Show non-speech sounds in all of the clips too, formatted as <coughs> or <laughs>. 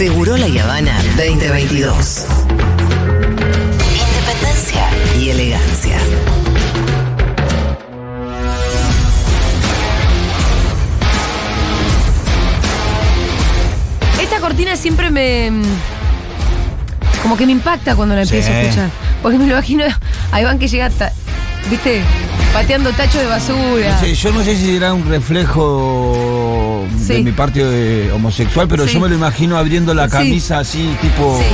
Seguro La Habana 2022. Independencia y elegancia. Esta cortina siempre me. Como que me impacta cuando la empiezo Sí. a escuchar. Porque me lo imagino a Iván que llega hasta. ¿Viste? Pateando tacho de basura. No sé, yo no sé si era un reflejo Sí. de mi parte de homosexual, pero Sí. yo me lo imagino abriendo la Sí. camisa así, tipo. Sí.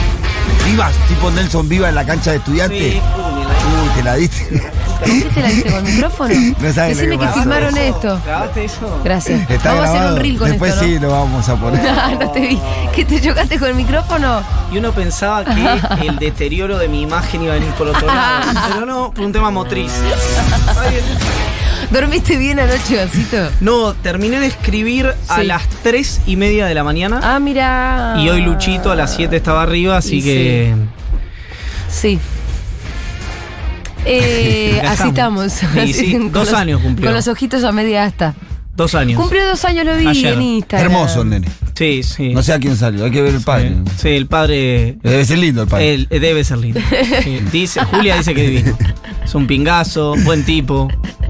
Vivas, tipo Nelson Viva en la cancha de estudiantes. Uy, te la diste. ¿Por qué te la diste con el micrófono? <laughs> No sabes Decime que que filmaron esto. ¿Grabaste eso? Gracias. Está Vamos a hacer un reel con Después esto. sí ¿no? lo vamos a <laughs> poner. no te vi. ¿Que te chocaste con el micrófono? Y uno pensaba que <laughs> el deterioro de mi imagen iba a venir por otro lado. Pero no, por un tema motriz. ¿Dormiste bien anoche, Vasito? No, terminé de escribir a Sí. las 3 y media de la mañana. Ah, mira. Y hoy Luchito a las 7 estaba arriba, así Y que. Sí. <laughs> Eh, Acá así estamos. Sí, Así, sí, dos los- años cumplió. Con los ojitos a media asta. Dos años. Cumplió dos años, lo vi Ayer. en Instagram. Hermoso el nene. Sí, sí. No sé a quién salió, hay que ver el padre. Sí, el padre. Debe ser lindo el padre. él- eh, debe ser lindo. Sí, <laughs> Dice, Julia dice que es divino. Es un pingazo, buen tipo.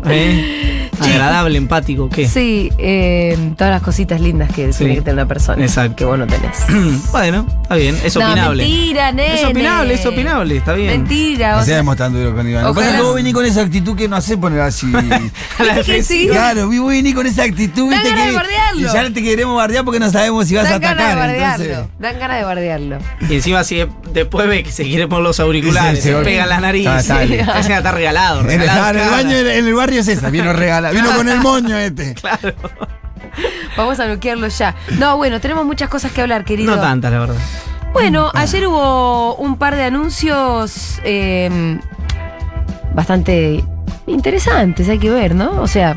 哎、Agradable, empático, ¿qué? Sí, eh, todas las cositas lindas que Sí. tiene que tener una persona. Exacto. Que vos no tenés. <clears throat> bueno, está bien, es No, opinable. mentira, nene. Es opinable, es opinable, está bien. Mentira. No o sea, seamos tan duros con Iván. Lo que pasa es que vos venís con esa actitud que no hace poner así. <laughs> A la defensiva. sí. claro, vos venís con esa actitud, Dan viste ganas que. de bardearlo. y ya te queremos bardear porque no sabemos si vas a dan ganas de atacar. bardearlo. entonces. Dan ganas de bardearlo. Y encima si después ve que se quiere poner los auriculares, Sí, se sí, pega en la nariz. Ah, está <laughs> está regalado. En el, regalado en el baño, en el barrio es esa, vino <laughs> vino con el moño este. <laughs> Claro. Vamos a bloquearlo ya. No, bueno, tenemos muchas cosas que hablar, querido. No tantas, la verdad. Bueno, ayer hubo un par de anuncios eh, bastante interesantes, hay que ver, ¿no? O sea,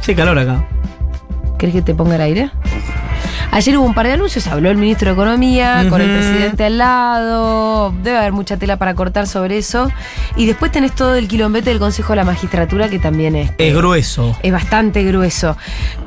Sí, calor acá. ¿querés que te ponga el aire? Ayer hubo un par de anuncios, habló el ministro de Economía con el presidente al lado, debe haber mucha tela para cortar sobre eso. Y después tenés todo el quilombete del Consejo de la Magistratura que también es... Es grueso. Es bastante grueso.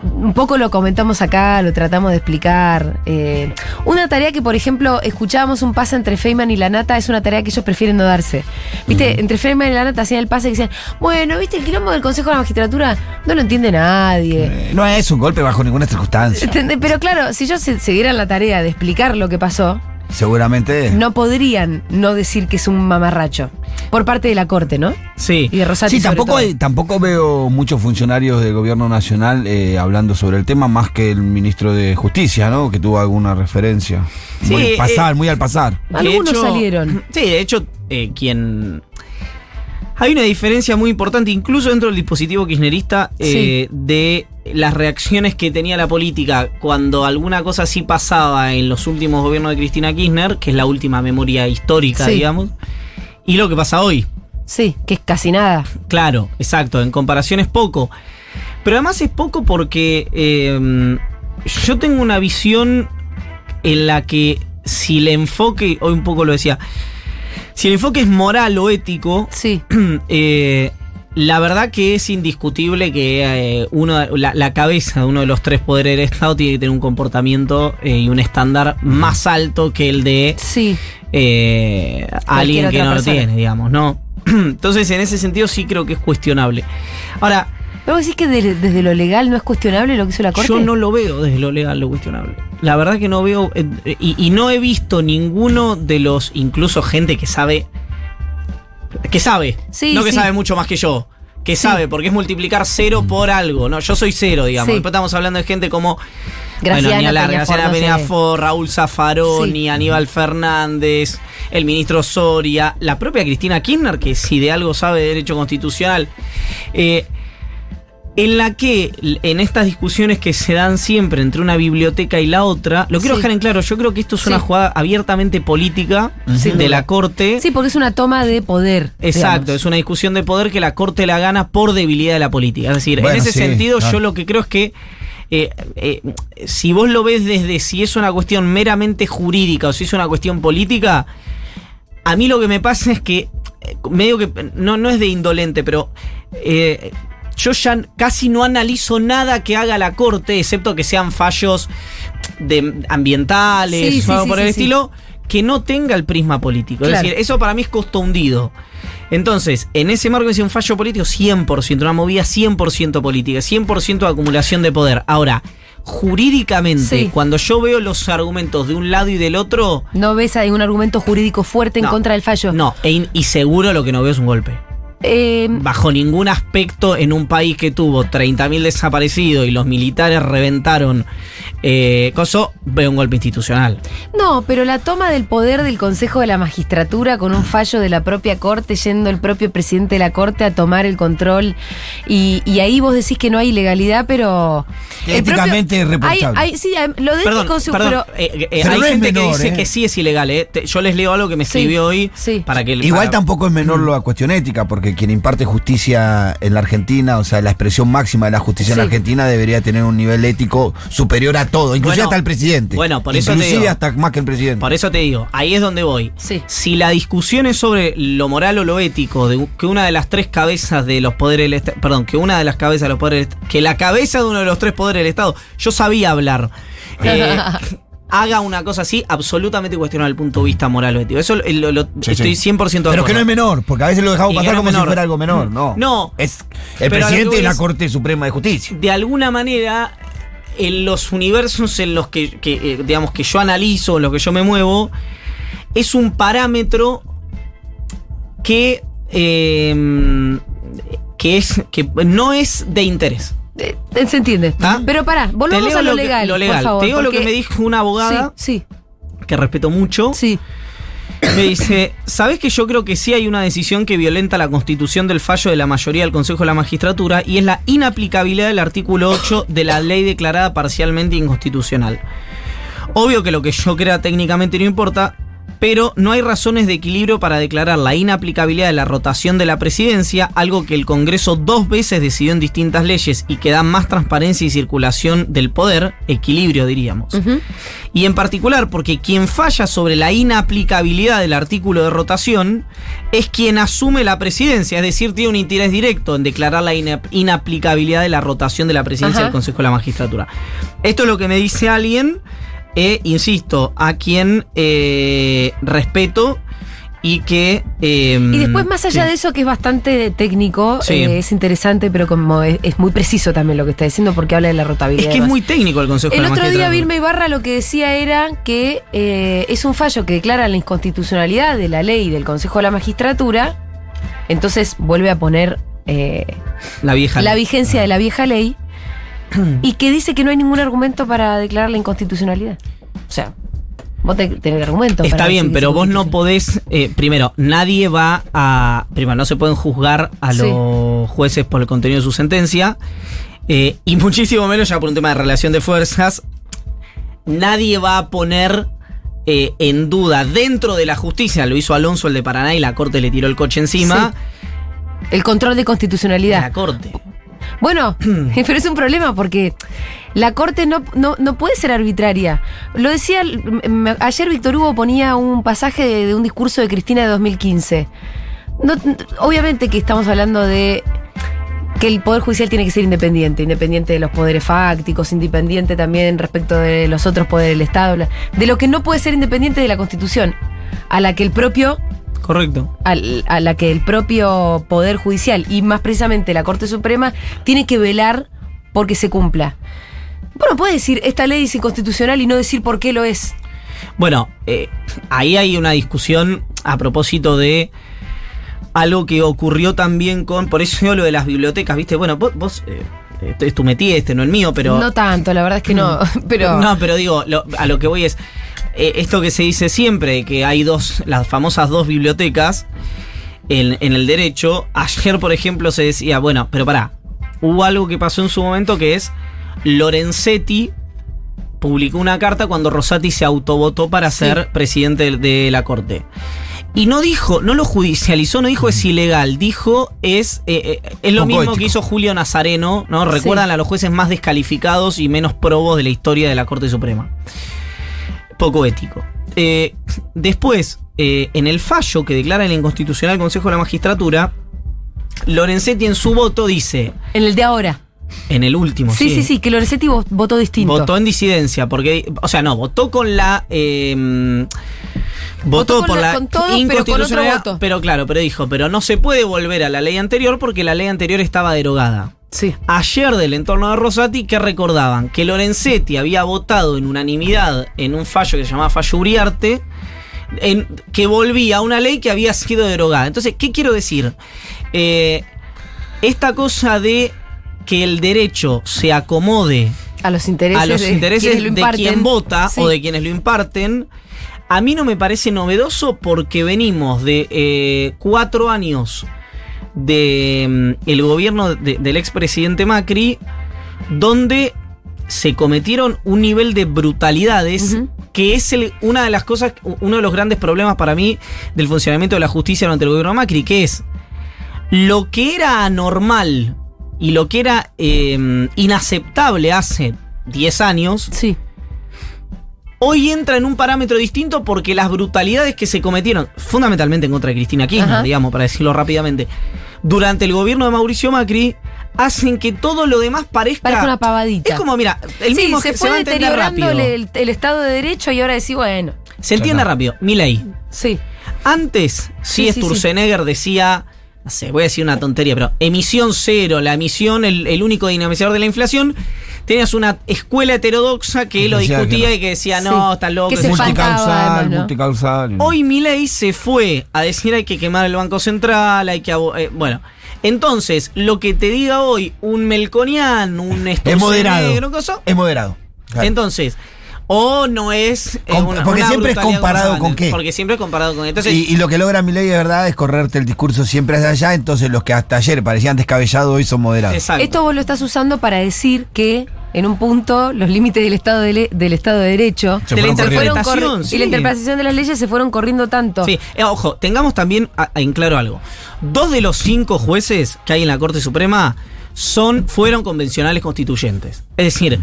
Un poco lo comentamos acá, lo tratamos de explicar. Eh, una tarea que, por ejemplo, escuchábamos un pase entre Feynman y la Nata, es una tarea que ellos prefieren no darse. ¿Viste? Entre Feynman y la Nata hacían el pase y decían, bueno, ¿viste? El quilombo del Consejo de la Magistratura no lo entiende nadie. Eh, No es un golpe bajo ninguna circunstancia. Pero claro, si ellos se, se dieran la tarea de explicar lo que pasó, Seguramente. no podrían no decir que es un mamarracho. Por parte de la Corte, ¿no? Sí. Y de Rosati Sí, sobre tampoco, todo. hay- tampoco veo muchos funcionarios del gobierno nacional eh, hablando sobre el tema, más que el ministro de Justicia, ¿no? Que tuvo alguna referencia. Sí, muy al pasar, eh, muy al pasar. Algunos hecho- salieron. Sí, de hecho, eh, quien. Hay una diferencia muy importante, incluso dentro del dispositivo kirchnerista, eh, de las reacciones que tenía la política cuando alguna cosa así pasaba en los últimos gobiernos de Cristina Kirchner, que es la última memoria histórica, Sí. digamos, y lo que pasa hoy. Sí, que es casi nada. Claro, exacto, en comparación es poco. Pero además es poco porque eh, yo tengo una visión en la que si el enfoque, hoy un poco lo decía, si el enfoque es moral o ético, Sí. <clears throat> eh, la verdad que es indiscutible que eh, uno, la, la cabeza de uno de los tres poderes del Estado tiene que tener un comportamiento eh, y un estándar más alto que el de Sí. eh, alguien que no lo tiene, digamos, ¿no? <clears throat> Entonces, en ese sentido sí creo que es cuestionable. Ahora, ¿Pero vos decís que de- desde lo legal no es cuestionable lo que hizo la Corte? yo no lo veo desde lo legal lo cuestionable. La verdad que no veo, eh, y, y no he visto ninguno de los, incluso gente que sabe, que sabe, Sí, no que sí. sabe mucho más que yo, que sabe, porque es multiplicar cero por algo, ¿no? Yo soy cero, digamos. Después estamos hablando de gente como Graciana bueno, ni hablar, Peñafort, Graciana. Peñafort, Raúl Zaffaroni. Aníbal Fernández, el ministro Soria, la propia Cristina Kirchner, que si de algo sabe de derecho constitucional, eh, en la que en estas discusiones que se dan siempre entre una biblioteca y la otra, lo quiero Sí. dejar en claro, yo creo que esto es Sí. una jugada abiertamente política de la Corte. Sí, porque es una toma de poder. Exacto, digamos. es una discusión de poder que la Corte la gana por debilidad de la política. Es decir, Bueno, en ese sí, sentido claro. yo lo que creo es que eh, eh, si vos lo ves desde si es una cuestión meramente jurídica o si es una cuestión política, a mí lo que me pasa es que eh, medio que no, no es de indolente, pero eh, yo ya casi no analizo nada que haga la Corte, excepto que sean fallos de ambientales Sí, o algo sí, por sí, el estilo que no tenga el prisma político. Claro. Es decir, eso para mí es costo hundido. Entonces, en ese marco es un fallo político 100%, una movida 100% política, 100% de acumulación de poder. Ahora, jurídicamente, Sí. cuando yo veo los argumentos de un lado y del otro, ¿No ves ahí un argumento jurídico fuerte en No. contra del fallo? no, e y seguro lo que no veo es un golpe. Eh, Bajo ningún aspecto en un país que tuvo 30.000 desaparecidos y los militares reventaron eh, coso, veo un golpe institucional. no, pero la toma del poder del Consejo de la Magistratura con un fallo de la propia Corte, yendo el propio presidente de la Corte a tomar el control, y, y ahí vos decís que no hay ilegalidad, pero... Éticamente reprochable. Hay- hay- sí, hay- lo de Perdón, ético, perdón, pero... eh, eh, Pero hay no gente que dice eh. que sí es ilegal. eh. Te- yo les leo algo que me Sí, escribió hoy sí. para que Igual para- tampoco es menor la cuestión ética, porque quien imparte justicia en la Argentina, o sea, la expresión máxima de la justicia en la. Argentina debería tener un nivel ético superior a todo, inclusive Bueno, hasta el presidente. bueno, por eso te Inclusive digo. hasta más que el presidente. Por eso te digo, ahí es donde voy. Sí. Si la discusión es sobre lo moral o lo ético, de que una de las tres cabezas de los poderes del Estado, perdón, que una de las cabezas de los poderes, que la cabeza de uno de los tres poderes del Estado, yo sabía hablar, <laughs> eh, <laughs> haga una cosa así, absolutamente cuestionar el punto de vista moral o ético. Eso lo, lo- lo- Sí, estoy sí. 100% de Pero acuerdo. que no es menor, porque a veces lo dejamos Y pasar no como si menor. fuera algo menor. No. No. Es el Pero presidente de la Corte Suprema de Justicia. de alguna manera en los universos en los que, que, eh, digamos que yo analizo, en los que yo me muevo, es un parámetro que eh, que es que no es de interés. Eh, se entiende. ¿Ah? Pero pará, volvamos a lo, lo que- legal, lo legal. por favor. Te digo lo que me dijo una abogada Sí, que respeto mucho. sí, Me dice, ¿sabes que yo creo que sí hay una decisión que violenta la constitución del fallo de la mayoría del Consejo de la Magistratura y es la inaplicabilidad del artículo 8 de la ley declarada parcialmente inconstitucional? Obvio que lo que yo crea técnicamente no importa, pero no hay razones de equilibrio para declarar la inaplicabilidad de la rotación de la presidencia, algo que el Congreso dos veces decidió en distintas leyes y que da más transparencia y circulación del poder, equilibrio diríamos. Y en particular porque quien falla sobre la inaplicabilidad del artículo de rotación es quien asume la presidencia, es decir, tiene un interés directo en declarar la ina- inaplicabilidad de la rotación de la presidencia del Consejo de la Magistratura. Esto es lo que me dice alguien, eh, insisto, a quien eh, respeto y que... eh, Y después, más allá sí. de eso, que es bastante técnico, Sí. eh, es interesante, pero como es, es muy preciso también lo que está diciendo, porque habla de la Es rotabilidad. que y es muy técnico el Consejo de El otro día. Vilma Ibarra lo que decía era que eh, es un fallo que declara la inconstitucionalidad de la ley del Consejo de la Magistratura, entonces vuelve a poner La vieja la ley. vigencia de la vieja ley <clears throat> y que dice que no hay ningún argumento para declarar la inconstitucionalidad. O sea, vos tenés tener argumentos. Está para bien, pero vos no podés. eh, primero, nadie va a. Primero, no se pueden juzgar a Sí. los jueces por el contenido de su sentencia. eh, y muchísimo menos ya por un tema de relación de fuerzas. Nadie va a poner eh, en duda dentro de la justicia. Lo hizo Alonso, el de Paraná, y la corte le tiró el coche encima. El control de constitucionalidad. La corte. Bueno, <laughs> pero es un problema porque la Corte no, no, no puede ser arbitraria. Lo decía, ayer Víctor Hugo ponía un pasaje de, de un discurso de Cristina de 2015. No, n- obviamente que estamos hablando de que el Poder Judicial tiene que ser independiente, independiente de los poderes fácticos, independiente también respecto de los otros poderes del Estado, de lo que no puede ser independiente de la Constitución, a la que el propio Correcto. al- a la que el propio Poder Judicial y más precisamente la Corte Suprema tiene que velar porque se cumpla. Bueno, puede decir esta ley es inconstitucional y no decir por qué lo es. Bueno, eh, ahí hay una discusión a propósito de algo que ocurrió también con. Por eso yo lo de las bibliotecas, ¿viste? Bueno, vos. vos, eh, es tu metí, este no el mío, pero. No tanto, la verdad es que no. <clears throat> Pero No, pero digo, lo- a lo que voy es. Eh, esto que se dice siempre, que hay dos. Las famosas dos bibliotecas en, en el derecho. Ayer, por ejemplo, se decía, bueno, pero pará. Hubo algo que pasó en su momento que es. Lorenzetti publicó una carta cuando Rosati se autovotó para Sí. ser presidente de, de la corte. Y no dijo, no lo judicializó, no dijo es ilegal, dijo es, eh, eh, es lo mismo ético. que hizo Julio Nazareno, ¿no? Recuerdan Sí. a los jueces más descalificados y menos probos de la historia de la Corte Suprema. Poco ético. Eh, después, eh, en el fallo que declara el inconstitucional Consejo de la Magistratura, Lorenzetti en su voto dice, en el de ahora. En el último, Sí, sí, sí, que Lorenzetti vo- votó distinto. Votó en disidencia, porque, o sea, no, votó con la. eh, votó Votó con por la- la, con todo, pero con otro voto. pero claro, pero dijo, pero no se puede volver a la ley anterior porque la ley anterior estaba derogada. Sí. Ayer del entorno de Rosati, que recordaban que Lorenzetti había votado en unanimidad en un fallo que se llamaba Fallo Uriarte, en- que volvía a una ley que había sido derogada. Entonces, ¿qué quiero decir? Eh, esta cosa de que el derecho se acomode A los intereses, a los de intereses quien vota Sí. o de quienes lo imparten, a mí no me parece novedoso porque venimos de eh, cuatro años de mm, el gobierno de- del expresidente Macri, donde se cometieron un nivel de brutalidades que es el- una de las cosas, uno de los grandes problemas para mí del funcionamiento de la justicia durante el gobierno de Macri, que es lo que era anormal y lo que era eh, inaceptable hace 10 años, Sí. hoy entra en un parámetro distinto porque las brutalidades que se cometieron, fundamentalmente en contra de Cristina Kirchner, Ajá. digamos, para decirlo rápidamente, durante el gobierno de Mauricio Macri, hacen que todo lo demás parezca... Parece una pavadita. Es como, mira, el sí, mismo se que fue se va deteriorando el, el Estado de Derecho y ahora decís, bueno, Se entiende está. rápido. Mi ley. sí. Antes, Sí, sí, sí, Sturzenegger decía, no sé, voy a decir una tontería, pero emisión cero, la emisión, el, el único dinamizador de la inflación. Tenías una escuela heterodoxa que lo que discutía no. y que decía, Sí. no, está loco. Que es se multicausal, además, ¿no? multicausal. Hoy Milei se fue a decir hay que quemar el Banco Central, hay que... eh, bueno, entonces, lo que te diga hoy un Melconian, un es moderado. Un coso, Es moderado. Claro. entonces... O no es... eh, porque siempre es comparado con qué. Porque siempre es comparado con... Entonces, y, y lo que logra mi ley de verdad es correrte el discurso siempre hacia allá, entonces los que hasta ayer parecían descabellados hoy son moderados. exacto. Esto vos lo estás usando para decir que en un punto los límites del Estado de, le- del Estado de Derecho Se de la fueron corriendo. fueron interpretación, corri- sí. y la interpretación de las leyes se fueron corriendo tanto. Sí, eh, ojo, tengamos también a- en claro algo. Dos de los cinco jueces que hay en la Corte Suprema son, fueron convencionales constituyentes. Es decir,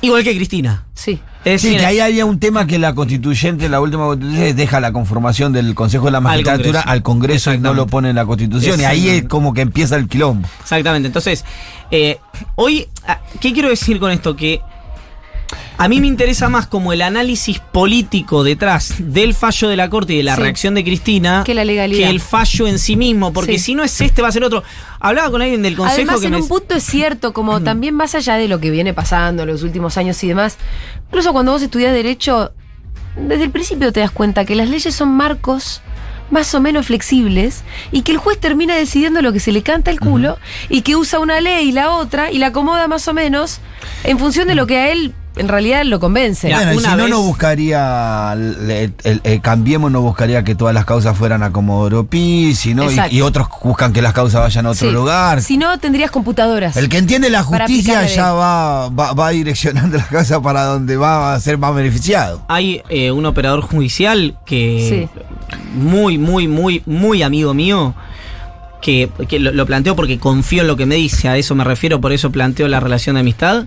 igual que Cristina. Sí. Es Sí, que ahí había un tema que la constituyente, la última constitución, deja la conformación del Consejo de la Magistratura Congreso. al Congreso, y no lo pone en la Constitución. Y ahí es como que empieza el quilombo. Exactamente. Entonces, eh, hoy, ah, ¿qué quiero decir con esto? Que a mí me interesa más como el análisis político detrás del fallo de la Corte y de la Sí. reacción de Cristina Que la legalidad. que el fallo en sí mismo, porque Sí. si no es este va a ser otro. Hablaba con alguien del Consejo Además, que en me un punto es cierto, como también más allá de lo que viene pasando en los últimos años y demás, incluso cuando vos estudias Derecho, desde el principio te das cuenta que las leyes son marcos más o menos flexibles y que el juez termina decidiendo lo que se le canta el culo y que usa una ley y la otra y la acomoda más o menos en función de lo que a él en realidad lo convence. Bueno, y una si no, vez- no buscaría, el, el- el- el Cambiemos no buscaría que todas las causas fueran a Comodoro Pi, sino, y, y otros buscan que las causas vayan a otro Sí. lugar. Si no, tendrías computadoras. El que entiende la justicia ya va, va, va direccionando <laughs> la causa para donde va a ser más beneficiado. Hay eh, un operador judicial que muy, muy, muy, muy amigo mío. Que, que lo, lo planteo porque confío en lo que me dice, a eso me refiero, por eso planteo la relación de amistad.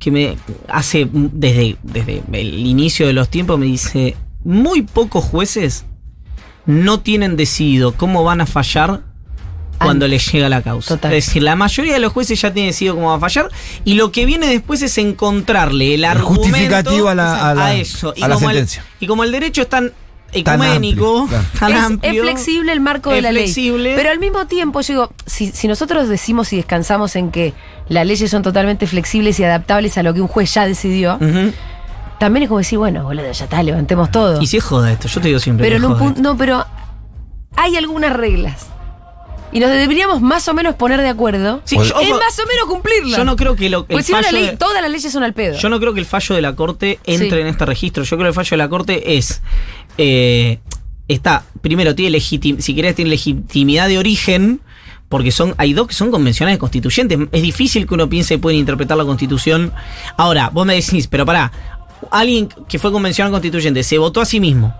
Que me hace, desde, desde el inicio de los tiempos, me dice: muy pocos jueces no tienen decidido cómo van a fallar cuando les llega la causa. Total. Es decir, la mayoría de los jueces ya tienen decidido cómo va a fallar y lo que viene después es encontrarle el, El argumento justificativo a la- a la- eso. Y a la como el- sentencia. y como el derecho es tan Tan ecuménico, amplio, tan es, amplio. es flexible el marco de la flexible. ley. Pero al mismo tiempo, yo digo, si, si nosotros decimos y descansamos en que las leyes son totalmente flexibles y adaptables a lo que un juez ya decidió, también es como decir, bueno, boludo, ya está, levantemos todo. Y si es joda esto, yo te digo siempre. pero que en un punto, no, pero hay algunas reglas. Y nos deberíamos más o menos poner de acuerdo. Sí, yo, ojo, más o menos cumplirla. yo no creo que lo, el Porque si no, la fallo ley, de- todas las leyes son al pedo. Yo no creo que el fallo de la Corte entre Sí. en este registro. Yo creo que el fallo de la Corte es. eh, está, primero, tiene legitim si querés, tiene legitimidad de origen. Porque son, hay dos que son convencionales constituyentes. Es difícil que uno piense que pueden interpretar la constitución. Ahora, vos me decís, pero pará, alguien que fue convencional constituyente se votó a sí mismo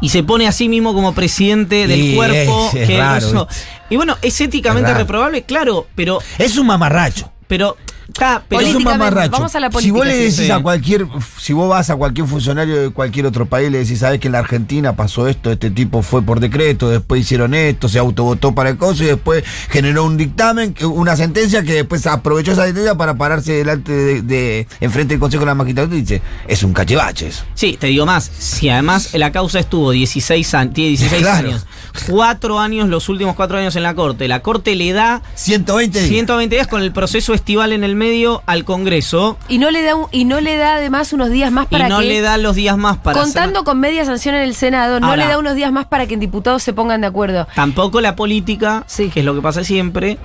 y se pone a sí mismo como presidente del Y cuerpo es- es que raro. Y bueno, es éticamente Es reprobable, claro, pero Es un mamarracho. pero Ah, pero Es un Políticamente, mamarracho. vamos a la si política, vos le decís Sí. a cualquier, si vos vas a cualquier funcionario de cualquier otro país, le decís, sabes que en la Argentina pasó esto, este tipo fue por decreto, después hicieron esto, se autovotó para el coso y después generó un dictamen, una sentencia que después aprovechó esa sentencia para pararse delante de, de- enfrente del Consejo de la Magistratura y dice, es un cachivaches. Sí, te digo más. Si además la causa estuvo 16, an- tiene 16 <laughs> Claro. años, cuatro años, los últimos cuatro años en la corte, la corte le da 120 días. 120 días con el proceso estival en el medio al Congreso. Y no le da un- y no le da además unos días más para y no que le da los días más para contando hacer- con media sanción en el Senado, no Ahora- le da unos días más para que en diputados se pongan de acuerdo. Tampoco la política, Sí. que es lo que pasa siempre,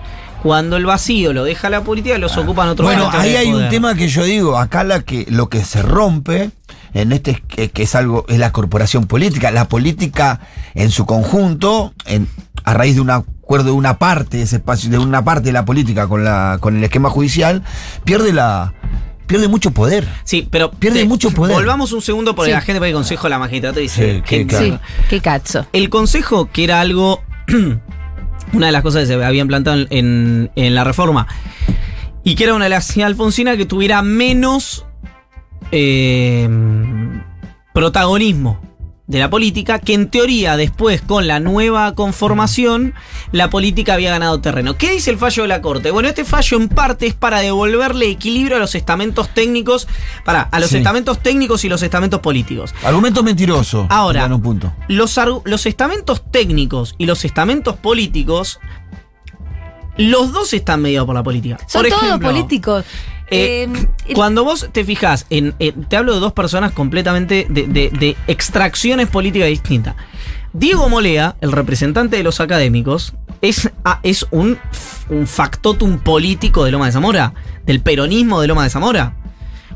cuando el vacío lo deja la política, los ocupan otros Bueno, ahí hay un tema que yo digo, acá la que lo que se rompe en este es que, que es algo es la corporación política, la política en su conjunto, en, a raíz de un acuerdo de una parte de ese espacio, de una parte de la política con la con el esquema judicial, pierde la pierde mucho poder. Sí, pero Pierde mucho poder. Volvamos un segundo porque Sí. la gente pone consejo de la magistratura dice Sí, que- que- Claro. Sí, qué cacho. El consejo, que era algo. <clears throat> una de las cosas que se habían plantado en, en la reforma. Y que era una de las Alfonsina que tuviera menos eh, protagonismo de la política, que en teoría después con la nueva conformación la política había ganado terreno. ¿Qué dice el fallo de la Corte? Bueno, este fallo en parte es para devolverle equilibrio a los estamentos técnicos, para, a los Sí. estamentos técnicos y los estamentos políticos. Argumento mentiroso. Ahora, un punto. Los, los estamentos técnicos y los estamentos políticos, los dos están mediados por la política. Son por todos ejemplo, políticos. eh, Eh, cuando vos te fijas en, en- Te hablo de dos personas completamente de, de- de extracciones políticas distintas. Diego Molea, el representante de los académicos, es, ah, es un, un factotum político de Loma de Zamora, del peronismo de Loma de Zamora.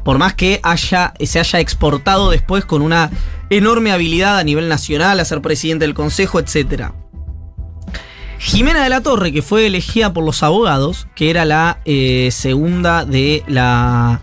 Por más que haya, se haya exportado después con una enorme habilidad a nivel nacional a ser presidente del consejo, etcétera. Jimena de la Torre, que fue elegida por los abogados, que era la eh, segunda de la.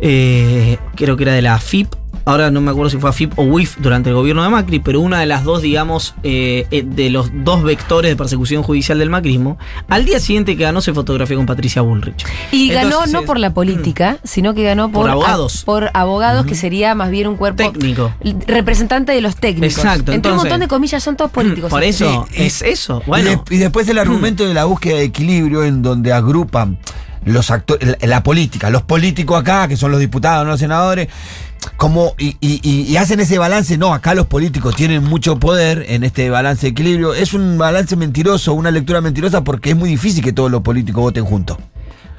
eh, creo que era de la FIP. Ahora no me acuerdo si fue AFIP o WIF durante el gobierno de Macri, pero una de las dos, digamos, eh, eh, de los dos vectores de persecución judicial del macrismo, al día siguiente que ganó se fotografió con Patricia Bullrich. y ganó Entonces, no por la política, sino que ganó por, Por abogados. a- por abogados, que sería más bien un cuerpo Técnico. representante de los técnicos. Exacto, Entre un entonces- montón de comillas son todos políticos. Por eso, Sí, es eso. Y, Bueno, de- y después el argumento de la búsqueda de equilibrio en donde agrupan los actores, la, la política, los políticos acá, que son los diputados, no los senadores, como y, y- y- hacen ese balance, no, acá los políticos tienen mucho poder en este balance de equilibrio. Es un balance mentiroso, una lectura mentirosa porque es muy difícil que todos los políticos voten juntos.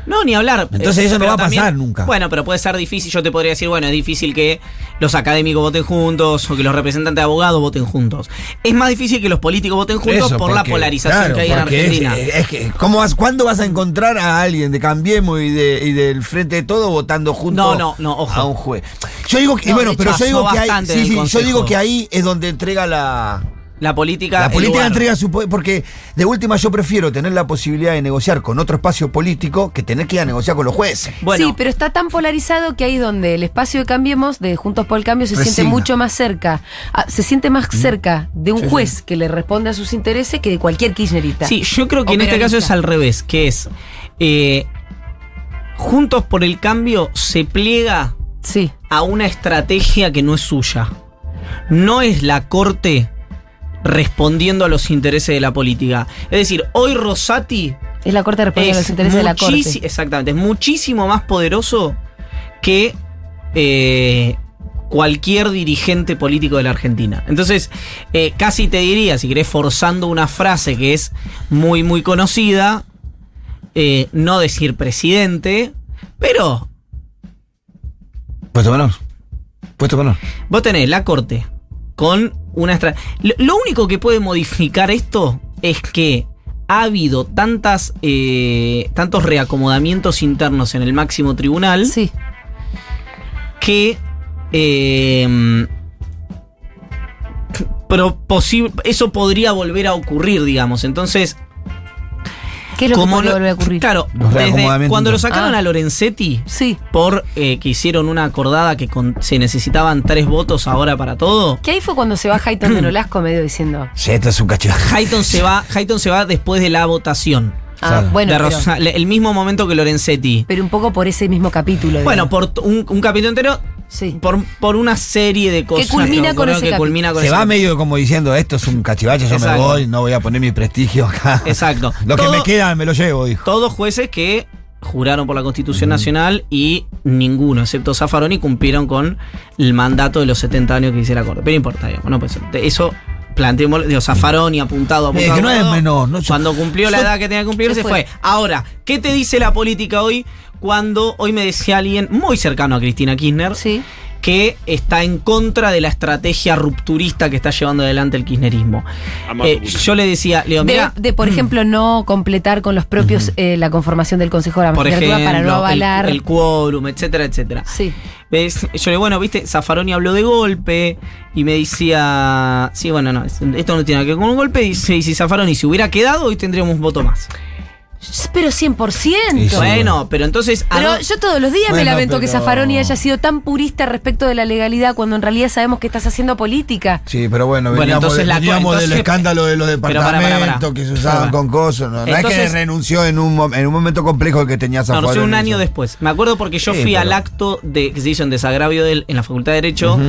No, ni hablar. Entonces Eh, eso no va a pasar nunca. Bueno, pero puede ser difícil. Yo te podría decir, bueno, es difícil que los académicos voten juntos o que los representantes de abogados voten juntos. Es más difícil que los políticos voten juntos Eso, por la polarización claro, que hay en Argentina. Es, es que, ¿cómo vas, ¿Cuándo vas a encontrar a alguien de Cambiemos y, de, y del Frente de Todo votando juntos No, no, no, ojo. a un juez? Yo digo que, No, bueno, pero yo digo que ahí, sí, sí, yo digo que ahí es donde entrega la, la política. la política lugar. entrega su poder, porque de última yo prefiero tener la posibilidad de negociar con otro espacio político que tener que ir a negociar con los jueces. Bueno, sí, pero está tan polarizado que ahí donde el espacio de Cambiemos, de Juntos por el Cambio, se siente mucho más cerca. ah, se siente más cerca de un Sí, sí. juez que le responde a sus intereses que de cualquier kirchnerista. Sí, yo creo que en este caso es al revés, que es eh, Juntos por el Cambio se pliega Sí. a una estrategia que no es suya. No es la corte respondiendo a los intereses de la política. Es decir, hoy Rosati Es la corte responde a los es intereses de la corte. Exactamente, es muchísimo más poderoso que eh, cualquier dirigente político de la Argentina. Entonces, eh, casi te diría, si querés forzando una frase que es muy, muy conocida, eh, no decir presidente, pero Puesto menor. Puesto menor. Vos tenés la corte con una Lo, lo único que puede modificar esto es que ha habido tantas eh, tantos reacomodamientos internos en el máximo tribunal Sí. que eh, pero eso podría volver a ocurrir, digamos. Entonces, ¿Qué es lo que como volver a ocurrir? claro, desde cuando lo sacaron Ah. a Lorenzetti Sí. por eh, que hicieron una acordada que con- se necesitaban tres votos ahora para todo. Que ahí fue cuando se va Hayton de Nolasco medio diciendo. Sí, esto es un cacho. Hayton se va, Hayton se va después de la votación. Ah, Claro. bueno, de pero, Rosa- le- el mismo momento que Lorenzetti. pero un poco por ese mismo capítulo. Bueno, por un, un capítulo entero, Sí. por, por una serie de cosas. culmina que con ocurrieron ese que capítulo. culmina con Se ese va capítulo. medio como diciendo, esto es un cachivache, yo Exacto. me voy, no voy a poner mi prestigio acá. Exacto. <laughs> Lo que me queda me lo llevo, dijo. Todos jueces que juraron por la Constitución Nacional y ninguno, excepto Zaffaroni, cumplieron con el mandato de los 70 años que dice la Corte. Pero no importa, digamos, no pues, de eso planteemos, digo, Zaffaroni apuntado, Eh, que no es menor, no- Cuando cumplió la edad que tenía que cumplir, se se fue. fue. Ahora, ¿qué te dice la política hoy? Cuando hoy me decía alguien muy cercano a Cristina Kirchner, Sí. Que está en contra de la estrategia rupturista que está llevando adelante el kirchnerismo. Eh, yo le decía, le digo, De, mira, de, por ejemplo, no completar con los propios eh, la conformación del Consejo de la Magistratura ejemplo, para no avalar. el, el quórum, etcétera, etcétera. Sí. ¿Ves? Yo le digo, bueno, viste, Zaffaroni habló de golpe y me decía, sí, bueno, no, esto no tiene nada que ver con un golpe. Y si, si Zaffaroni se hubiera quedado, hoy tendríamos un voto más. Pero 100%. Sí, sí. Bueno, pero entonces. ¿a Pero yo todos los días me lamento que Zaffaroni haya sido tan purista respecto de la legalidad cuando en realidad sabemos que estás haciendo política. Sí, pero bueno, Bueno, veníamos, entonces de- la- veníamos entonces- del escándalo de los Pero para, para, departamentos para. que se usaban Para. con cosas. No, No es que Entonces- renunció en un, en un momento complejo que tenía No, Zaffaroni. no sé, un año después. Me acuerdo porque yo Sí, fui al acto de, que se hizo en desagravio de él en la Facultad de Derecho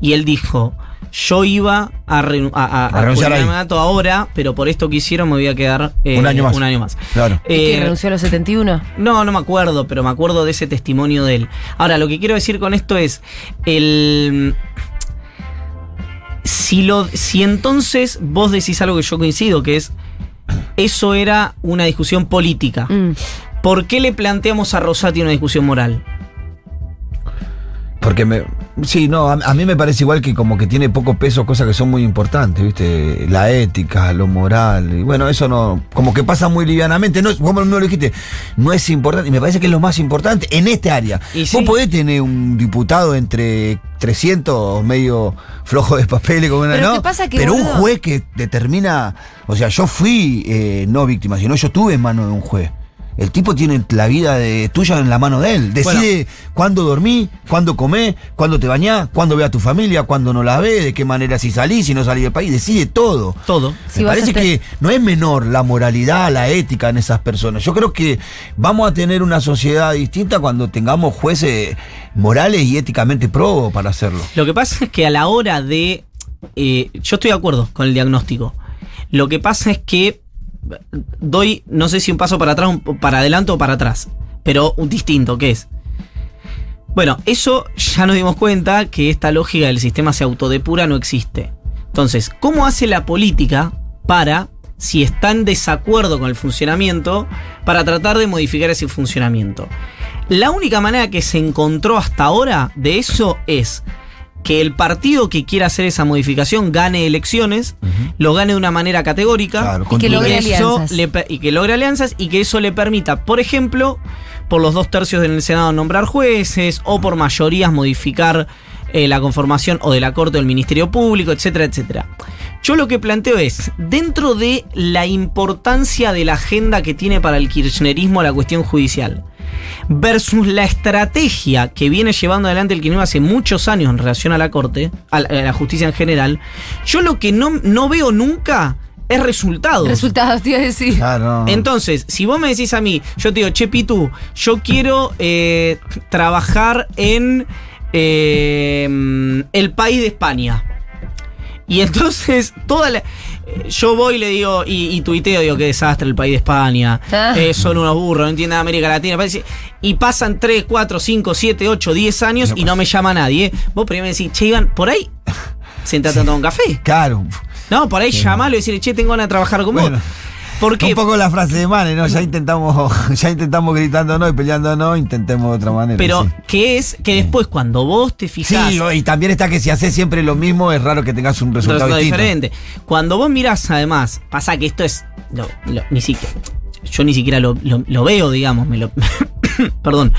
y él dijo, yo iba a, renu- a, a- A renunciar a ahí. mi mandato ahora, pero por esto que hicieron me voy a quedar eh, Un año más. Un año más. Claro. ¿Y que Eh, renunció a los 71? no, no me acuerdo, pero me acuerdo de ese testimonio de él. Ahora, lo que quiero decir con esto es, el... Si, lo, si entonces vos decís algo que yo coincido, que es, eso era una discusión política. Mm. ¿Por qué le planteamos a Rosati una discusión moral? Porque me. Sí, no, a, a mí me parece igual que como que tiene poco peso cosas que son muy importantes, ¿viste? La ética, lo moral. Y bueno, eso no. Como que pasa muy livianamente. No, vos mismo lo dijiste, no es importante. Y me parece que es lo más importante en este área. Y vos sí. podés tener un diputado entre 300 medio flojo de papeles como una. Pero ¿no? ¿qué pasa que, Pero un juez que determina. O sea, yo fui eh, no víctima, sino yo estuve en mano de un juez. El tipo tiene la vida de, tuya en la mano de él. Decide cuándo dormí, cuándo comés, cuándo te bañás, cuándo ve a tu familia, cuándo no la ve, de qué manera si salís, si no salís del país. Decide todo. Todo. Me parece que no es menor la moralidad, la ética en esas personas. Yo creo que vamos a tener una sociedad distinta cuando tengamos jueces morales y éticamente probos para hacerlo. Lo que pasa es que a la hora de... eh, yo estoy de acuerdo con el diagnóstico. Lo que pasa es que doy, no sé si un paso para atrás, un- para adelante o para atrás, pero un distinto, que es... Bueno, eso ya nos dimos cuenta que esta lógica del sistema se autodepura no existe. Entonces, ¿cómo hace la política para, si está en desacuerdo con el funcionamiento, para tratar de modificar ese funcionamiento? La única manera que se encontró hasta ahora de eso es que el partido que quiera hacer esa modificación gane elecciones, lo gane de una manera categórica Claro, Y que logre eso le y que logre alianzas y que eso le permita, por ejemplo, por los dos tercios del Senado nombrar jueces o por mayorías modificar eh, la conformación o de la Corte o del Ministerio Público, etcétera, etcétera. Yo lo que planteo es, dentro de la importancia de la agenda que tiene para el kirchnerismo la cuestión judicial, versus la estrategia que viene llevando adelante el kirchnerismo hace muchos años en relación a la Corte, a la, a la justicia en general, yo lo que no, no veo nunca es resultados. Resultados, te iba a decir. Claro. Entonces, si vos me decís a mí, yo te digo, che, Pitu, yo quiero eh, trabajar en eh, el país de España. Y entonces, toda la. eh, Yo voy y le digo, y, y tuiteo, digo, qué desastre el país de España. Ah. Eh, son unos burros, no entienden América Latina. Y pasan 3, 4, 5, 7, 8, 10 años y no me llama nadie. Vos primero me decís, che, Iván, por ahí, <laughs> sentate a tomar un café. Claro. No, por ahí llamalo y decirle, che, tengo ganas de trabajar con Bueno. vos. Un poco la frase de Mane, ¿no? Ya intentamos, <laughs> ya intentamos gritándonos y peleándonos, intentemos de otra manera. Pero, sí. ¿qué es? Que después, cuando vos te fijás. Sí, y también está que si haces siempre lo mismo, es raro que tengas un resultado, resultado diferente. Cuando vos mirás, además, pasa que esto es. lo- lo- ni siquiera. Yo ni siquiera lo, veo, digamos. Me lo. <coughs> perdón.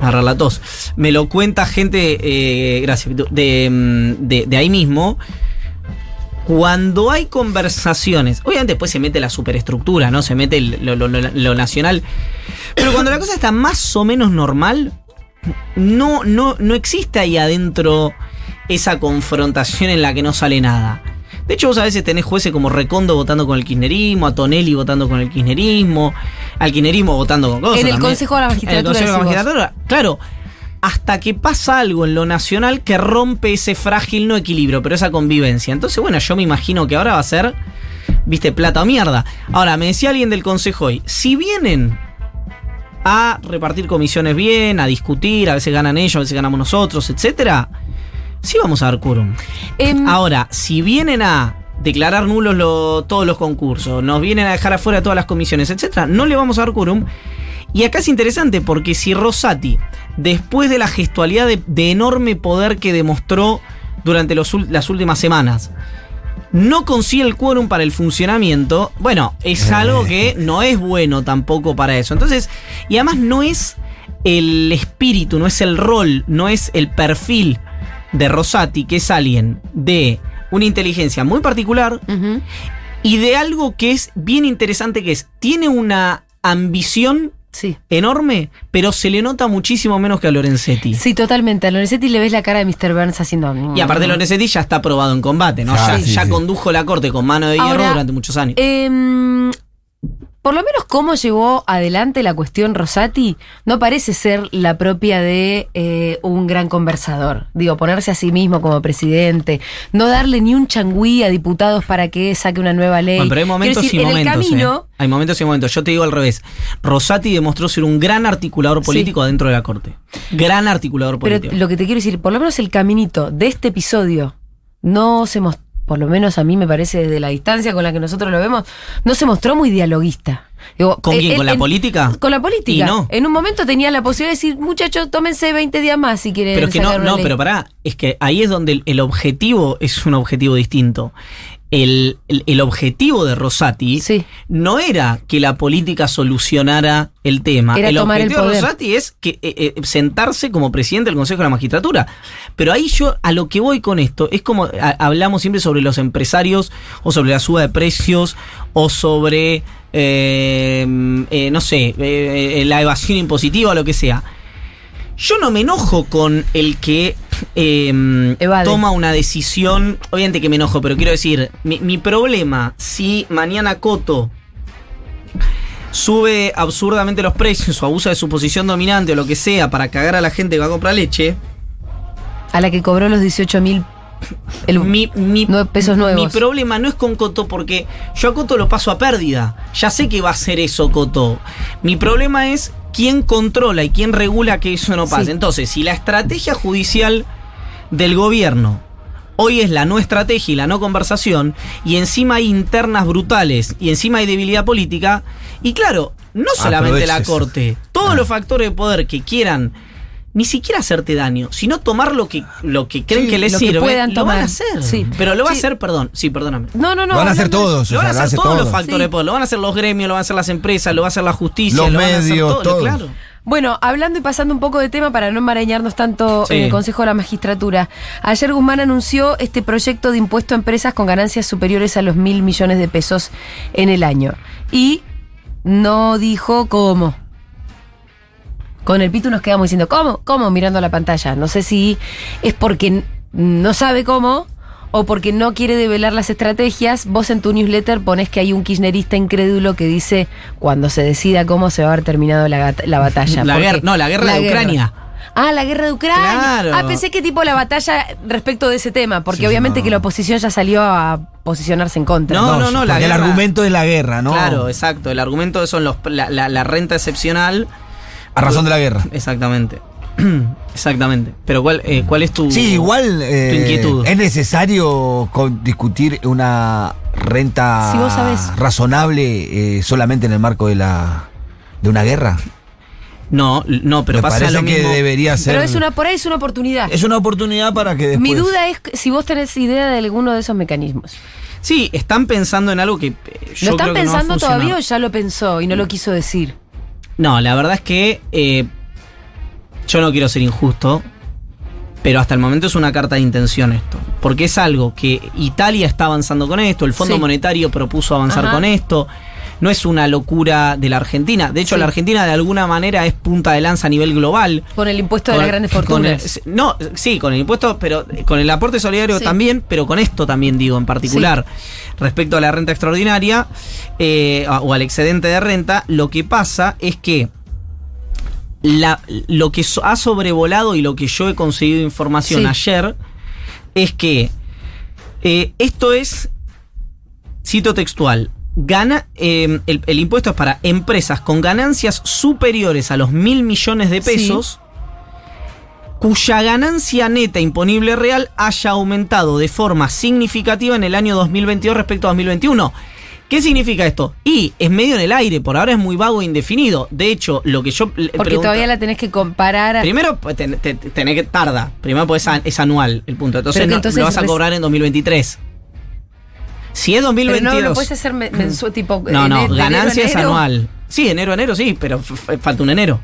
Ah, la tos. Me lo cuenta gente. eh, gracias. De, mm, de, de ahí mismo. Cuando hay conversaciones, obviamente después se mete la superestructura, ¿no? Se mete lo, lo- lo- lo nacional. Pero cuando la cosa está más o menos normal, no, no, no existe ahí adentro esa confrontación en la que no sale nada. De hecho, vos a veces tenés jueces como Recondo votando con el kirchnerismo, a Tonelli votando con el kirchnerismo, al kirchnerismo votando con cosas. En el también. Consejo de la Magistratura, En el Consejo de la. Magistratura. Claro, hasta que pasa algo en lo nacional que rompe ese frágil no equilibrio, pero esa convivencia. Entonces, bueno, yo me imagino que ahora va a ser, viste, plata o mierda. Ahora, me decía alguien del Consejo hoy, si vienen a repartir comisiones bien, a discutir, a veces ganan ellos, a veces ganamos nosotros, etcétera, sí vamos a dar quórum. Em, Ahora, si vienen a declarar nulos lo- todos los concursos, nos vienen a dejar afuera todas las comisiones, etcétera, no le vamos a dar quórum. Y acá es interesante porque si Rosati, después de la gestualidad de, de enorme poder que demostró durante los las últimas semanas, no consigue el quórum para el funcionamiento, bueno, es algo que no es bueno tampoco para eso. Entonces, y además no es el espíritu, no es el rol, no es el perfil de Rosati, que es alguien de una inteligencia muy particular y de algo que es bien interesante, que es, tiene una ambición Sí. enorme, pero se le nota muchísimo menos que a Lorenzetti. Sí, totalmente. A Lorenzetti le ves la cara de Mr. Burns haciendo. Y aparte Lorenzetti ya está probado en combate, ¿no? Ah, ya sí, ya sí. condujo la corte con mano de hierro Ahora, durante muchos años. Em, por lo menos cómo llevó adelante la cuestión Rosati no parece ser la propia de eh, un gran conversador. Digo, ponerse a sí mismo como presidente, no darle ni un changüí a diputados para que saque una nueva ley. Bueno, pero hay momentos decir, y en momentos. camino, ¿eh? Hay momentos y momentos. Yo te digo al revés. Rosati demostró ser un gran articulador Sí. político adentro de la corte. Gran articulador Pero político. lo que te quiero decir, por lo menos el caminito de este episodio no se mostró, por lo menos a mí me parece desde la distancia con la que nosotros lo vemos, no se mostró muy dialoguista. Digo, ¿Con eh, quién? en- ¿Con la en- política? Con la política. Y no. En un momento tenía la posibilidad de decir, muchachos, tómense 20 días más si quieren. Pero es que no, una no, ley". pero pará, es que ahí es donde el, el objetivo es un objetivo distinto. El, el- el objetivo de Rosati Sí. no era que la política solucionara el tema. Era el tomar el objetivo de poder. Rosati es que eh, eh, sentarse como presidente del Consejo de la Magistratura. Pero ahí yo a lo que voy con esto es como a- hablamos siempre sobre los empresarios o sobre la suba de precios o sobre eh, no sé la evasión impositiva o lo que sea. Yo no me enojo con el que eh, Evade. toma una decisión. Obviamente que me enojo, pero quiero decir, mi, mi problema, si mañana Coto sube absurdamente los precios o abusa de su posición dominante o lo que sea para cagar a la gente que va a comprar leche, A la que cobró los 18 mil mi, mi- nueve pesos nuevos. mi problema no es con Coto porque yo a Coto lo paso a pérdida. Ya sé que va a hacer eso Coto. Mi problema es quién controla y quién regula que eso no pase. Sí. Entonces, si la estrategia judicial del gobierno hoy es la no estrategia y la no conversación, y encima hay internas brutales y encima hay debilidad política, y claro, no solamente la corte, todos Ah. los factores de poder que quieran ni siquiera hacerte daño, sino tomar lo que, lo que creen Sí, que les lo que sirve, puedan lo van a tomar. hacer. Sí. Pero lo va a hacer, perdón, sí, perdóname. No, no, no. Lo van a hacer todos. Lo van a hacer hace todos todo. los factores Sí. de poder, lo van a hacer los gremios, lo van a hacer las empresas, lo va a hacer la justicia, Los lo van a hacer medios, todo, todos. claro. Bueno, hablando y pasando un poco de tema para no enmarañarnos tanto Sí. en el Consejo de la Magistratura. Ayer Guzmán anunció este proyecto de impuesto a empresas con ganancias superiores a los mil millones de pesos en el año. Y no dijo cómo. Con el pito nos quedamos diciendo, ¿cómo? ¿Cómo? Mirando la pantalla. No sé si es porque no sabe cómo o porque no quiere develar las estrategias. Vos en tu newsletter pones que hay un kirchnerista incrédulo que dice, cuando se decida cómo se va a haber terminado la, la batalla. La guerra- no, la guerra de Ucrania. Ah, la guerra de Ucrania. Claro. Ah, pensé que tipo la batalla respecto de ese tema, porque Sí, obviamente no. que la oposición ya salió a posicionarse en contra. No, no, no, la porque el argumento es la guerra, ¿no? Claro, exacto. El argumento son los, la, la- la renta excepcional. A razón de la guerra. Exactamente. <clears throat> Exactamente. Pero ¿cuál, eh, cuál es tu. Sí, igual eh, tu inquietud. es necesario con- discutir una renta Si vos sabés. razonable eh, solamente en el marco de la de una guerra. No, no, pero Me pasa parece lo que mismo. debería ser. Pero es una, por ahí es una oportunidad. es una oportunidad para que después. Mi duda es si vos tenés idea de alguno de esos mecanismos. Sí, están pensando en algo que. yo ¿Lo están creo que no va a pensando todavía o ya lo pensó y no lo quiso decir? No, la verdad es que eh, yo no quiero ser injusto, pero hasta el momento es una carta de intención esto. Porque es algo que Italia está avanzando con esto, el Fondo Sí. Monetario propuso avanzar Ajá. con esto, no es una locura de la Argentina. De hecho, Sí. la Argentina de alguna manera es punta de lanza a nivel global. Con el impuesto de las grandes fortunas. el- no, sí, con el impuesto, pero con el aporte solidario Sí. también, pero con esto también digo en particular. Respecto a la renta extraordinaria eh, o al excedente de renta, lo que pasa es que la, lo que ha sobrevolado y lo que yo he conseguido información Sí. ayer es que eh, esto es, cito textual, gana, eh, el, el impuesto es para empresas con ganancias superiores a los mil millones de Sí. pesos, cuya ganancia neta imponible real haya aumentado de forma significativa en el año 2022 respecto a 2021. ¿Qué significa esto? Y es medio en el aire, por ahora es muy vago e indefinido. De hecho, lo que yo Porque pregunto- todavía la tenés que comparar. a- Primero, pues, ten- te- tenés que tarda. Primero, pues es an- es anual el punto. Entonces, que no- entonces lo vas a cobrar en 2023. Si es pero 2022. no lo puedes hacer men- mensual, tipo. no, no, ene- de enero a ganancia es enero. anual. Sí, enero a enero, sí, pero falta un enero.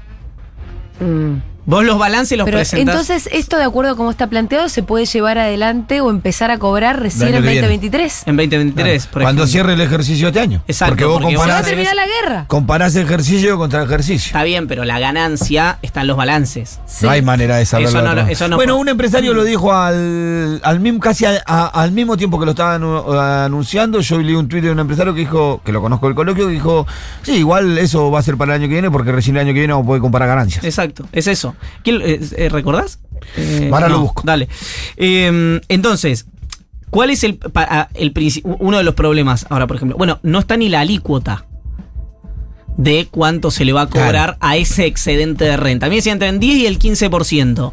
Mm. Vos los balances los Pero presentás. entonces, esto de acuerdo a cómo está planteado, se puede llevar adelante o empezar a cobrar recién en que viene. 2023. en 2023, por Cuando ejemplo. cierre el ejercicio este año. Exacto, Porque vos porque vos Se va a comparás, terminar la guerra. comparás ejercicio contra ejercicio. Está bien, pero la ganancia está en los balances. Sí. No hay manera de saberlo. Eso no de otra lo- eso no bueno, un empresario lo dijo al, al mismo, casi a- a- al mismo tiempo que lo estaban uh, anunciando. Yo leí un tuit de un empresario que dijo, que lo conozco del coloquio, que dijo, sí, igual eso va a ser para el año que viene porque recién el año que viene vamos a poder comparar ganancias. Exacto, es eso. ¿Quién, eh, eh, ¿Recordás? Eh, Ahora lo busco. Dale. Eh, entonces, ¿cuál es el, pa- ah, el uno de los problemas ahora, por ejemplo? Bueno, no está ni la alícuota de cuánto se le va a cobrar Claro. a ese excedente de renta. A mí me decían entre el 10 y el 15%.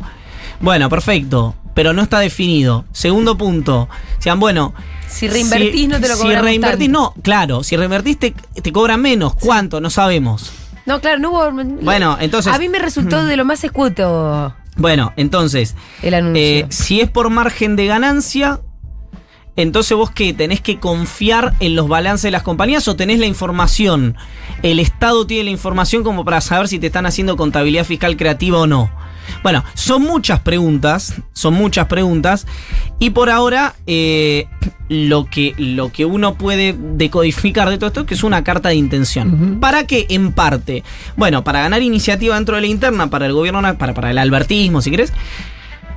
Bueno, perfecto, pero no está definido. Segundo punto, decían, bueno... Si reinvertís, no te lo Si cobramos reinvertís, tanto. no, claro, si reinvertís te, te cobran menos. ¿Cuánto? No sabemos. No, claro, no hubo. Bueno, entonces- A mí me resultó de lo más escueto Bueno, entonces, el anuncio. Eh, si es por margen de ganancia, entonces vos qué, tenés que confiar en los balances de las compañías o tenés la información. El Estado tiene la información como para saber si te están haciendo contabilidad fiscal creativa o no. Bueno, son muchas preguntas, son muchas preguntas. Y por ahora, eh, lo, que, lo que uno puede decodificar de todo esto es que es una carta de intención. ¿Para qué? En parte. Bueno, para ganar iniciativa dentro de la interna, para el gobierno, para, para el albertismo, si querés.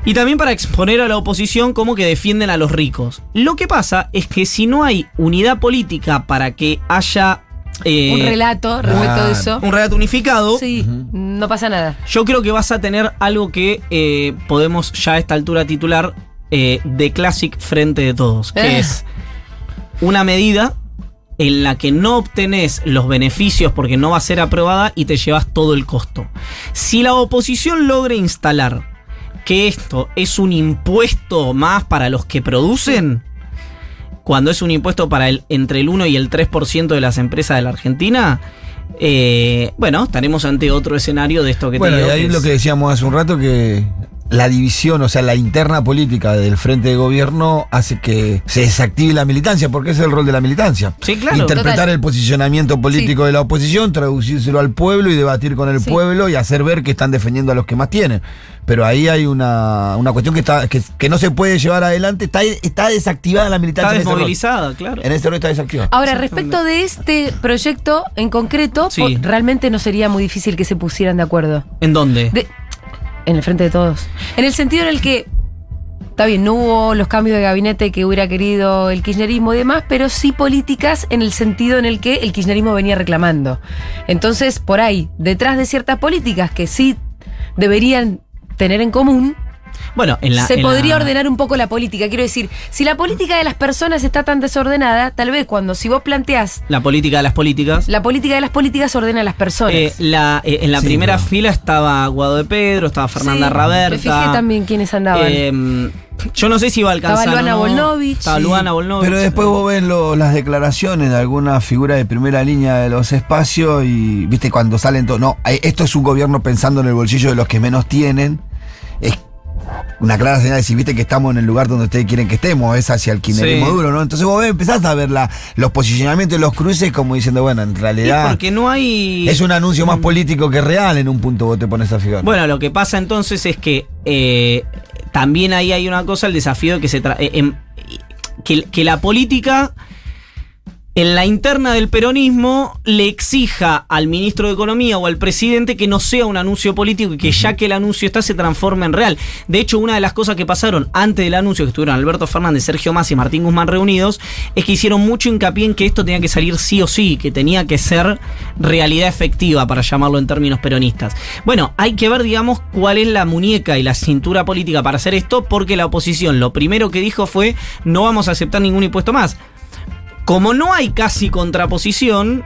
Y también para exponer a la oposición como que defienden a los ricos. Lo que pasa es que si no hay unidad política para que haya eh, un relato de eso. un relato unificado, Sí, no pasa nada. yo creo que vas a tener algo que eh, podemos ya a esta altura titular eh, de Classic frente de todos, que Eh. es una medida en la que no obtenés los beneficios porque no va a ser aprobada y te llevas todo el costo. Si la oposición logra instalar que esto es un impuesto más para los que producen, cuando es un impuesto para el, entre el 1 y el 3% de las empresas de la Argentina, eh, bueno, estaremos ante otro escenario de esto que Bueno, te y digo. ahí que lo es- que decíamos hace un rato que la división, o sea, la interna política del frente de gobierno hace que se desactive la militancia, porque ese es el rol de la militancia. Sí, claro. Interpretar Total. el posicionamiento político Sí. de la oposición, traducírselo al pueblo y debatir con el Sí. pueblo y hacer ver que están defendiendo a los que más tienen. Pero ahí hay una, una cuestión que, está, que, que no se puede llevar adelante. Está, está desactivada la militancia. Está ese desmovilizada, claro. En este rol está desactivada. Ahora, respecto de este proyecto en concreto, Sí. realmente no sería muy difícil que se pusieran de acuerdo. ¿En dónde? De- en el frente de todos. En el sentido en el que, está bien, no hubo los cambios de gabinete que hubiera querido el kirchnerismo y demás, pero sí políticas en el sentido en el que el kirchnerismo venía reclamando. Entonces, por ahí, detrás de ciertas políticas que sí deberían tener en común, bueno, en la. se en podría la- ordenar un poco la política. Quiero decir, si la política de las personas está tan desordenada, tal vez cuando si vos planteás La política de las políticas. la política de las políticas ordena a las personas. Eh, la, eh, en la Sí, primera fila estaba Guado de Pedro, estaba Fernanda Sí, Raberta. Me fijé también quiénes andaban. Eh, yo no sé si iba a alcanzar. Estaba Luana no. Volnovich. Estaba Sí, Luana Volnovich. Pero después vos ves lo- las declaraciones de alguna figura de primera línea de los espacios y viste cuando salen todos. No, eh, esto es un gobierno pensando en el bolsillo de los que menos tienen. Es una clara señal de decir, viste que estamos en el lugar donde ustedes quieren que estemos, es hacia el kirchnerismo Sí. duro, ¿no? Entonces vos empezás a ver la- los posicionamientos de los cruces como diciendo, bueno, en Y realidad porque no hay. es un anuncio más político que real en un punto vos te pones a fijar. Bueno, lo que pasa entonces es que eh, también ahí hay una cosa, el desafío de que se tra- eh, em- que, que la política en la interna del peronismo le exija al ministro de Economía o al presidente que no sea un anuncio político y que ya que el anuncio está se transforme en real. De hecho, una de las cosas que pasaron antes del anuncio que estuvieron Alberto Fernández, Sergio Massa y Martín Guzmán reunidos es que hicieron mucho hincapié en que esto tenía que salir sí o sí, que tenía que ser realidad efectiva, para llamarlo en términos peronistas. Bueno, hay que ver, digamos, cuál es la muñeca y la cintura política para hacer esto, porque la oposición lo primero que dijo fue no vamos a aceptar ningún impuesto más. Como no hay casi contraposición,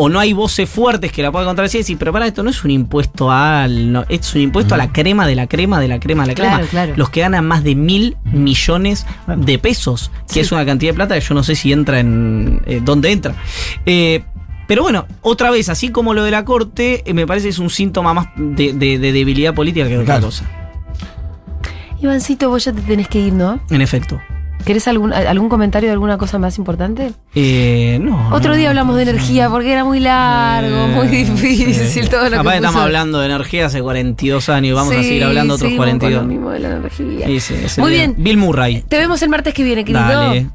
o no hay voces fuertes que la puedan contradecir, decir, pero para esto no es un impuesto al. no, es un impuesto a la crema de la crema de la crema de la Claro, crema. claro. Los que ganan más de mil millones de pesos, que Sí. es una cantidad de plata que yo no sé si entra en. eh, dónde entra. Eh, pero bueno, otra vez, así como lo de la corte, eh, me parece que es un síntoma más de, de- de debilidad política que otra Claro. cosa. Ivancito, vos ya te tenés que ir, ¿no? En efecto. ¿Querés algún, algún comentario de alguna cosa más importante? Eh, no. Otro no, día no, hablamos de energía porque era muy largo, Eh, muy difícil sí. todo lo Capaz que estamos puso. hablando de energía hace 42 años y vamos a seguir hablando otros seguimos con 42. lo mismo de la energía. Sí, sí, ese Muy bien. Bill Murray. Te vemos el martes que viene, querido. Dale.